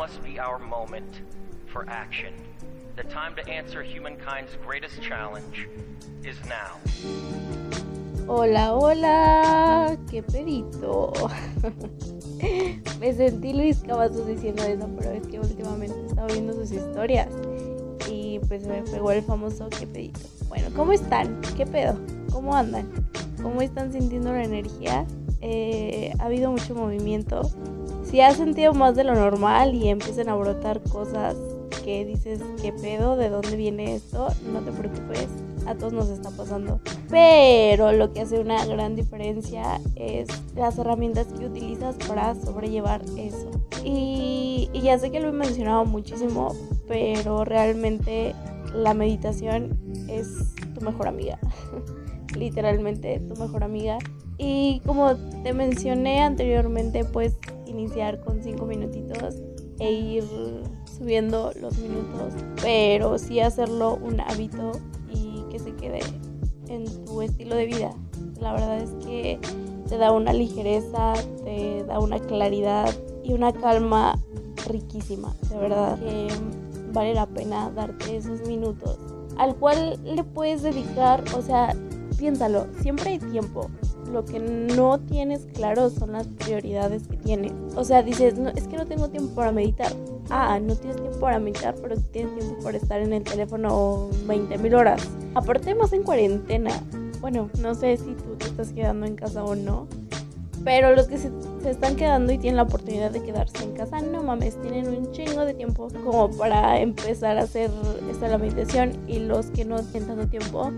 must be our moment for action. The time to answer humankind's greatest challenge is now. Hola, hola, qué pedito. Me sentí Luis Cavazos diciendo eso, pero es que últimamente estaba viendo sus historias y pues me pegó el famoso qué pedito. Bueno, ¿cómo están? ¿Qué pedo? ¿Cómo andan? ¿Cómo están sintiendo la energía? Eh, ha habido mucho movimiento. Si has sentido más de lo normal y empiezan a brotar cosas que dices, ¿qué pedo? ¿De dónde viene esto? No te preocupes, a todos nos está pasando. Pero lo que hace una gran diferencia es las herramientas que utilizas para sobrellevar eso. Y, y ya sé que lo he mencionado muchísimo, pero realmente la meditación es tu mejor amiga. Literalmente tu mejor amiga. Y como te mencioné anteriormente, puedes iniciar con 5 minutitos e ir subiendo los minutos, pero sí hacerlo un hábito y que se quede en tu estilo de vida. La verdad es que te da una ligereza, te da una claridad y una calma riquísima, de verdad que vale la pena darte esos minutos al cual le puedes dedicar, o sea, piénsalo, siempre hay tiempo. Lo que no tienes claro son las prioridades que tienes. O sea, dices, no, es que no tengo tiempo para meditar. Ah, no tienes tiempo para meditar, pero tienes tiempo para estar en el teléfono 20 mil horas. Aparte, más en cuarentena. Bueno, no sé si tú te estás quedando en casa o no. Pero los que se, se, están quedando y tienen la oportunidad de quedarse en casa, no mames, tienen un chingo de tiempo como para empezar a hacer esta la meditación. Y los que no tienen tanto tiempo,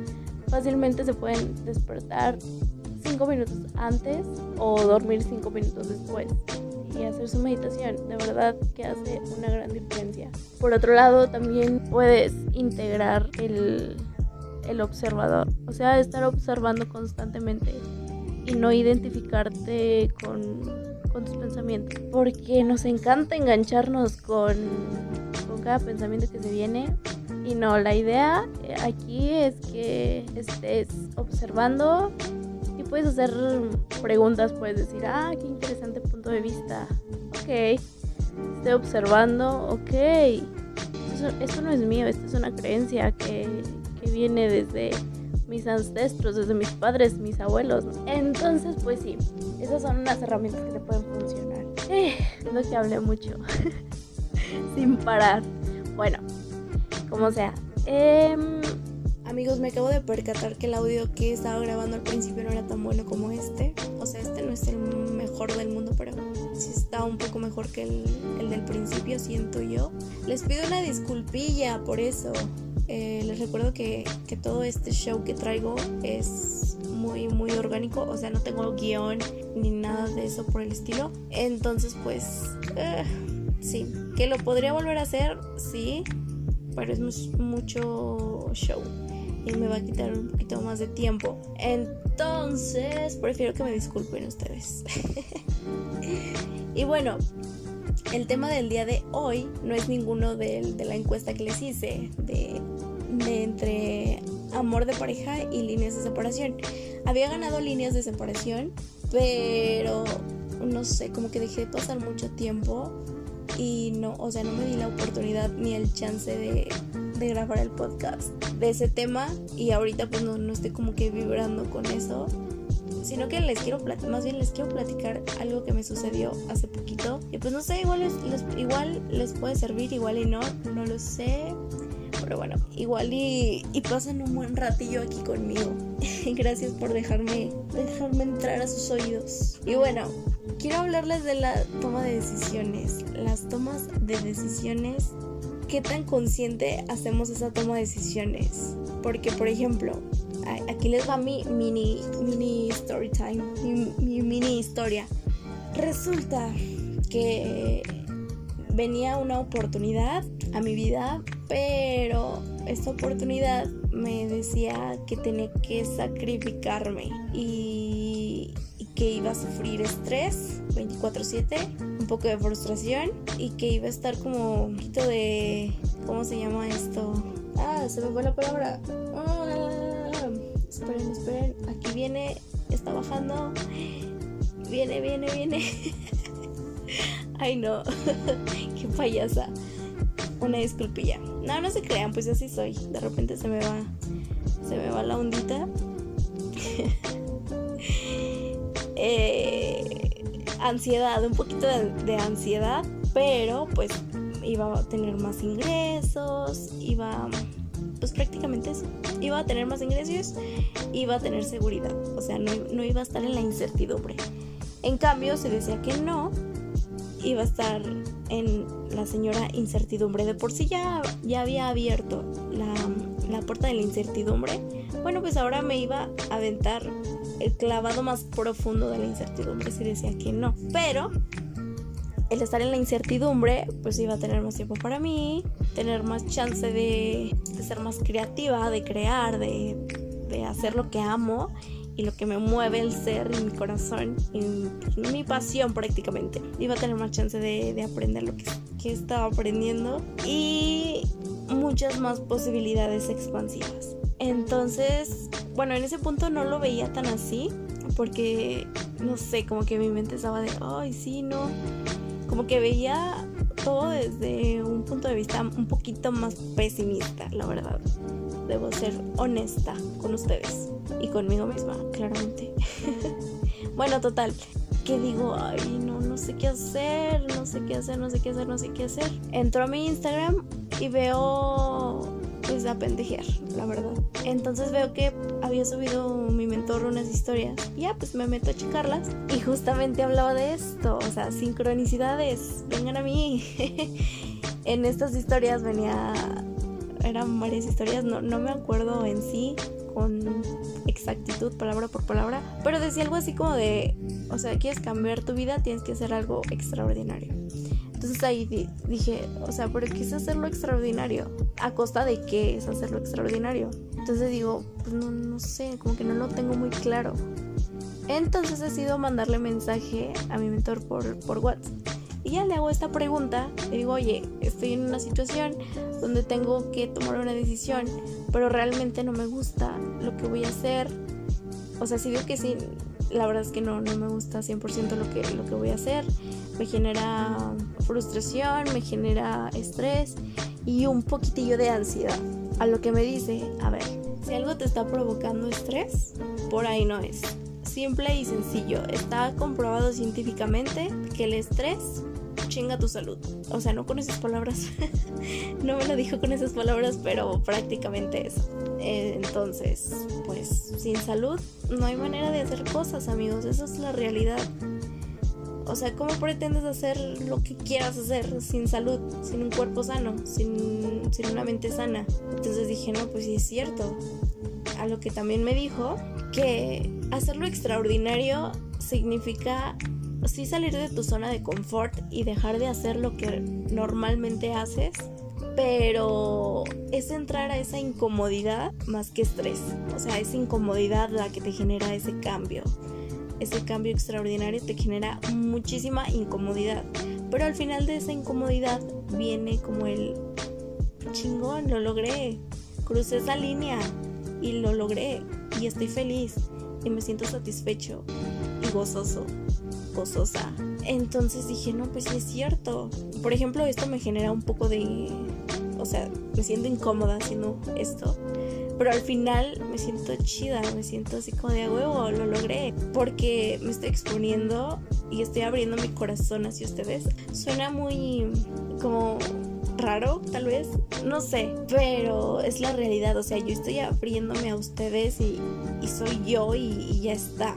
fácilmente se pueden despertar 5 minutos antes o dormir 5 minutos después y hacer su meditación. De verdad que hace una gran diferencia. Por otro lado, también puedes integrar el, el observador, o sea, estar observando constantemente y no identificarte con, con tus pensamientos. Porque nos encanta engancharnos con, con cada pensamiento que se viene. Y no, la idea aquí es que estés observando puedes hacer preguntas, puedes decir, ah, qué interesante punto de vista. Ok, estoy observando, ok. Esto, esto no es mío, esto es una creencia que, que viene desde mis ancestros, desde mis padres, mis abuelos. Entonces, pues sí, esas son unas herramientas que te pueden funcionar. Eh, no que hablé mucho, sin parar. Bueno, como sea. Eh, amigos, me acabo de percatar que el audio que estaba grabando al principio no era tan bueno como este. O sea, este no es el mejor del mundo, pero sí está un poco mejor que el, el del principio, siento yo. Les pido una disculpilla por eso. Eh, les recuerdo que, que, todo este show que traigo es muy, muy orgánico. O sea, no tengo guion ni nada de eso por el estilo. Entonces, pues, uh, sí. Que lo podría volver a hacer, sí. Pero es mucho show. Y me va a quitar un poquito más de tiempo. Entonces, prefiero que me disculpen ustedes. y bueno, el tema del día de hoy no es ninguno de, de la encuesta que les hice de, de, entre amor de pareja y líneas de separación. Había ganado líneas de separación, pero no sé, como que dejé pasar mucho tiempo y no, o sea, no me di la oportunidad ni el chance de, de grabar el podcast de ese tema y ahorita pues no, no estoy como que vibrando con eso sino que les quiero más bien les quiero platicar algo que me sucedió hace poquito y pues no sé igual les, les, igual les puede servir igual y no no lo sé pero bueno igual y, y pasen un buen ratillo aquí conmigo. Gracias por dejarme dejarme entrar a sus oídos. Y bueno quiero hablarles de la toma de decisiones las tomas de decisiones qué tan consciente hacemos esa toma de decisiones porque por ejemplo aquí les va mi mini, mini story time, mi, mi mini historia. Resulta que venía una oportunidad a mi vida, pero esta oportunidad me decía que tenía que sacrificarme y que iba a sufrir estrés 24/7, un poco de frustración y que iba a estar como un poquito de... ¿Cómo se llama esto? Ah, se me fue la palabra. Ah, esperen, esperen. Aquí viene, está bajando. Viene, viene, viene. Ay, no. Qué payasa. Una disculpilla. No, no se crean, pues así soy. De repente se me va. Se me va la ondita. eh, ansiedad, un poquito de, ansiedad. Pero pues iba a tener más ingresos. Iba pues prácticamente eso. Iba a tener más ingresos, iba a tener seguridad, o sea, no, no, iba a estar en la incertidumbre. En cambio, se decía que no, iba a estar en la señora incertidumbre. De por sí ya, ya había abierto la, la puerta de la incertidumbre. Bueno, pues ahora me iba a aventar el clavado más profundo de la incertidumbre si decía que no. Pero el estar en la incertidumbre, pues iba a tener más tiempo para mí, tener más chance de, ser más creativa, de crear, de, hacer lo que amo y lo que me mueve el ser y mi corazón y mi pasión prácticamente. Iba a tener más chance de, aprender lo que, estaba aprendiendo y muchas más posibilidades expansivas. Entonces, bueno, en ese punto no lo veía tan así porque, no sé, como que mi mente estaba de, ay, sí, no como que veía todo desde un punto de vista un poquito más pesimista, la verdad. Debo ser honesta con ustedes y conmigo misma, claramente. bueno, total, que digo, ay, no, no sé qué hacer, no sé qué hacer, no sé qué hacer, no sé qué hacer. Entro a mi Instagram y veo pues a la verdad. Entonces veo que había subido mi mentor unas historias. Ya, pues me meto a checarlas. Y justamente hablaba de esto. O sea, sincronicidades. Vengan a mí. en estas historias venía. Eran varias historias. No, no me acuerdo en sí con exactitud, palabra por palabra. Pero decía algo así como de. O sea, quieres cambiar tu vida, tienes que hacer algo extraordinario. Entonces ahí dije, o sea, ¿pero qué es hacerlo extraordinario? ¿A costa de qué es hacerlo extraordinario? Entonces digo, pues no, no sé, como que no lo tengo muy claro. Entonces decido mandarle mensaje a mi mentor por, por WhatsApp. Y ya le hago esta pregunta, le digo, oye, estoy en una situación donde tengo que tomar una decisión, pero realmente no me gusta lo que voy a hacer. O sea, si digo que sí, la verdad es que no, no me gusta 100% lo que, lo que voy a hacer. Me genera frustración, me genera estrés y un poquitillo de ansiedad. A lo que me dice, a ver, si algo te está provocando estrés, por ahí no es. Simple y sencillo, está comprobado científicamente que el estrés chinga tu salud. O sea, no con esas palabras, no me lo dijo con esas palabras, pero prácticamente eso. Entonces, pues sin salud no hay manera de hacer cosas, amigos, esa es la realidad. O sea, ¿cómo pretendes hacer lo que quieras hacer sin salud, sin un cuerpo sano, sin, sin una mente sana? Entonces dije, no, pues sí es cierto. A lo que también me dijo que hacerlo extraordinario significa sí salir de tu zona de confort y dejar de hacer lo que normalmente haces, pero es entrar a esa incomodidad más que estrés. O sea, esa incomodidad la que te genera ese cambio. Ese cambio extraordinario te genera muchísima incomodidad. Pero al final de esa incomodidad viene como el chingón, lo logré. Crucé esa línea y lo logré. Y estoy feliz. Y me siento satisfecho y gozoso gozosa. Entonces dije, no, pues sí es cierto. Por ejemplo, esto me genera un poco de... O sea, me siento incómoda haciendo esto. Pero al final me siento chida, me siento así como de huevo, lo logré. Porque me estoy exponiendo y estoy abriendo mi corazón hacia ustedes. Suena muy como raro, tal vez, no sé, pero es la realidad, o sea, yo estoy abriéndome a ustedes y, soy yo y ya está.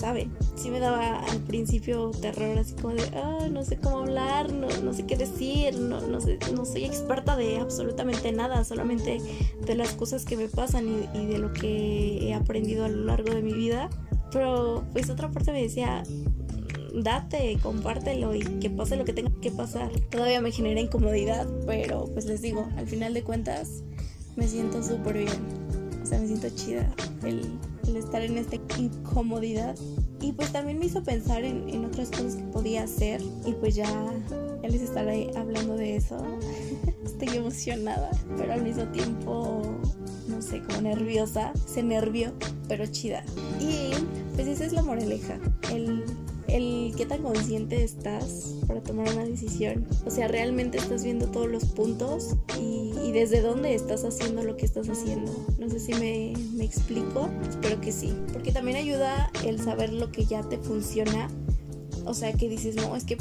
¿Saben? Sí me daba al principio terror, así como de, ah, no sé cómo hablar, no, no sé qué decir, no, no, sé, no soy experta de absolutamente nada, solamente de las cosas que me pasan y, y de lo que he aprendido a lo largo de mi vida. Pero pues otra parte me decía, date, compártelo y que pase lo que tenga que pasar. Todavía me genera incomodidad, pero pues les digo, al final de cuentas me siento súper bien. O sea, me siento chida el el estar en esta incomodidad. Y pues también me hizo pensar en, otras cosas que podía hacer. Y pues ya, ya les estaré hablando de eso. Estoy emocionada, pero al mismo tiempo, no sé, como nerviosa. Se nervio, pero chida. Y pues esa es la moraleja. El, el qué tan consciente estás para tomar una decisión. O sea, realmente estás viendo todos los puntos y, desde dónde estás haciendo lo que estás haciendo. No sé si me, me explico, espero que sí. Porque también ayuda el saber lo que ya te funciona. O sea, que dices, no, es que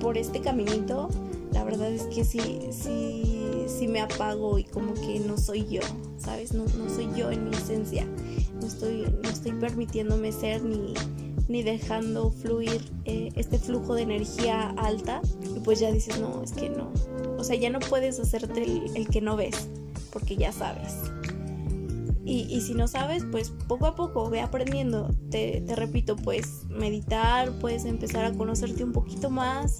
por este caminito, la verdad es que sí, sí, sí me apago y como que no soy yo, ¿sabes? No, no soy yo en mi esencia. No estoy, no estoy permitiéndome ser ni ni dejando fluir eh, este flujo de energía alta y pues ya dices, no, es que no. O sea, ya no puedes hacerte el, que no ves, porque ya sabes. Y, si no sabes, pues poco a poco ve aprendiendo. Te, repito, puedes meditar, puedes empezar a conocerte un poquito más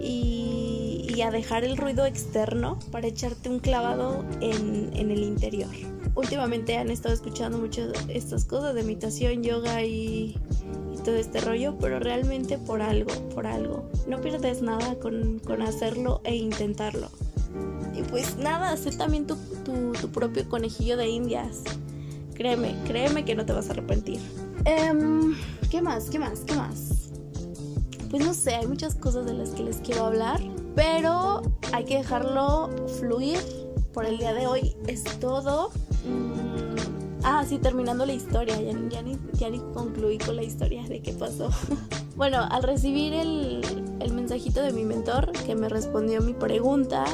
y, y a dejar el ruido externo para echarte un clavado en, en el interior últimamente han estado escuchando muchas estas cosas de meditación, yoga y, todo este rollo, pero realmente por algo, por algo. No pierdes nada con, hacerlo e intentarlo. Y pues nada, sé también tu, tu, propio conejillo de indias. Créeme, créeme que no te vas a arrepentir. Em, ¿Qué más? ¿Qué más? ¿Qué más? Pues no sé, hay muchas cosas de las que les quiero hablar, pero hay que dejarlo fluir. Por el día de hoy es todo. Mm, ah, sí, terminando la historia, ya, ni, ya ni concluí con la historia de qué pasó. bueno, al recibir el, el mensajito de mi mentor que me respondió mi pregunta,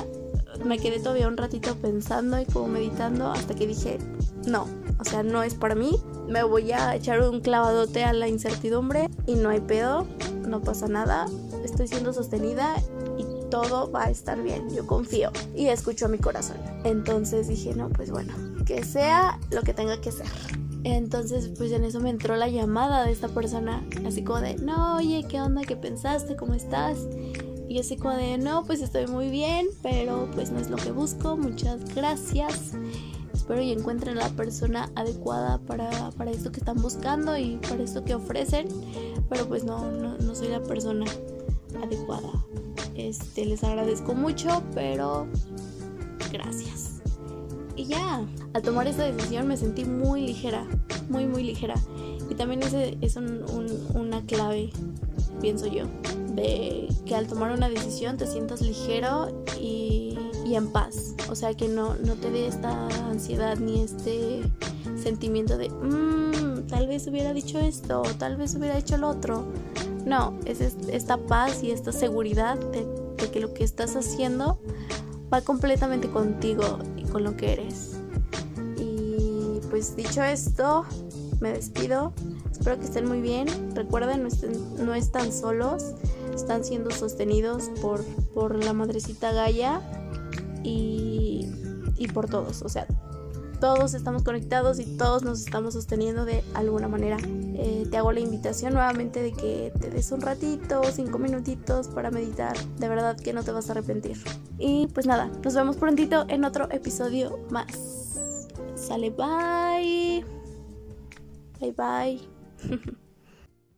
me quedé todavía un ratito pensando y como meditando hasta que dije, no, o sea, no es para mí, me voy a echar un clavadote a la incertidumbre y no hay pedo, no pasa nada, estoy siendo sostenida y todo va a estar bien, yo confío y escucho a mi corazón. Entonces dije, no, pues bueno, que sea lo que tenga que ser. Entonces, pues en eso me entró la llamada de esta persona, así como de, no, oye, ¿qué onda? ¿Qué pensaste? ¿Cómo estás? Y así como de, no, pues estoy muy bien, pero pues no es lo que busco, muchas gracias. Espero y encuentren la persona adecuada para, para esto que están buscando y para esto que ofrecen, pero pues no, no, no soy la persona adecuada. Este, les agradezco mucho, pero gracias. Y ya, al tomar esa decisión me sentí muy ligera, muy, muy ligera. Y también ese es una clave, pienso yo, de que al tomar una decisión te sientas ligero y, en paz. O sea, que no, no te dé esta ansiedad ni este sentimiento de, mmm, tal vez hubiera dicho esto, tal vez hubiera hecho lo otro. No, es esta paz y esta seguridad de que lo que estás haciendo va completamente contigo y con lo que eres. Y pues dicho esto, me despido. Espero que estén muy bien. Recuerden, no, están solos. Están siendo sostenidos por, por la madrecita Gaia y, y por todos. O sea, todos estamos conectados y todos nos estamos sosteniendo de alguna manera. Eh, te hago la invitación nuevamente de que te des un ratito, cinco minutitos para meditar. De verdad que no te vas a arrepentir. Y pues nada, nos vemos prontito en otro episodio más. Sale, bye. Bye bye.